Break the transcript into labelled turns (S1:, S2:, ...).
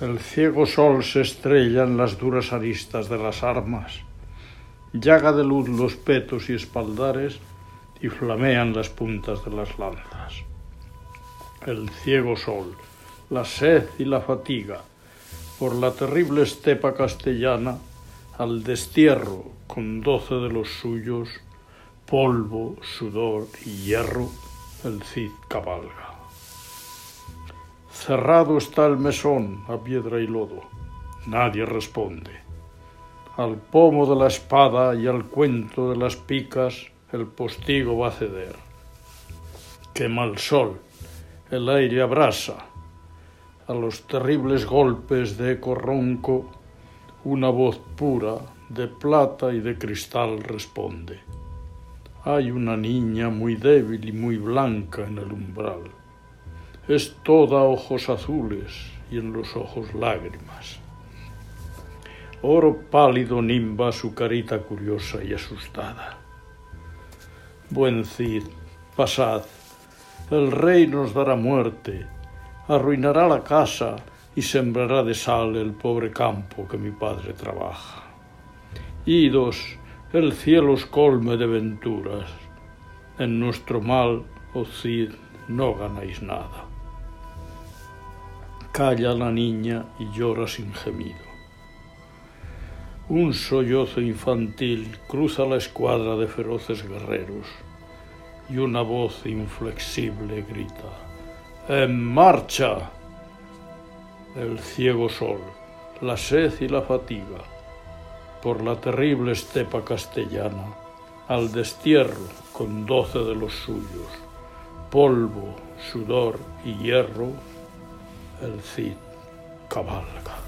S1: El ciego sol se estrella en las duras aristas de las armas, llaga de luz los petos y espaldares y flamean las puntas de las lanzas. El ciego sol, la sed y la fatiga, por la terrible estepa castellana, al destierro con doce de los suyos, polvo, sudor y hierro, el Cid cabalga. Cerrado está el mesón a piedra y lodo. Nadie responde. Al pomo de la espada y al cuento de las picas el postigo va a ceder. Quema el sol, el aire abrasa. A los terribles golpes de eco ronco, una voz pura de plata y de cristal responde. Hay una niña muy débil y muy blanca en el umbral es toda ojos azules y en los ojos lágrimas. Oro pálido nimba su carita curiosa y asustada. Buen Cid, pasad, el rey nos dará muerte, arruinará la casa y sembrará de sal el pobre campo que mi padre trabaja. Idos, el cielo os colme de venturas. En nuestro mal, oh Cid, no ganáis nada. Calla la niña y llora sin gemido. Un sollozo infantil cruza la escuadra de feroces guerreros y una voz inflexible grita, ¡En marcha! El ciego sol, la sed y la fatiga, por la terrible estepa castellana, al destierro con doce de los suyos, polvo, sudor y hierro, el Cid cabalga.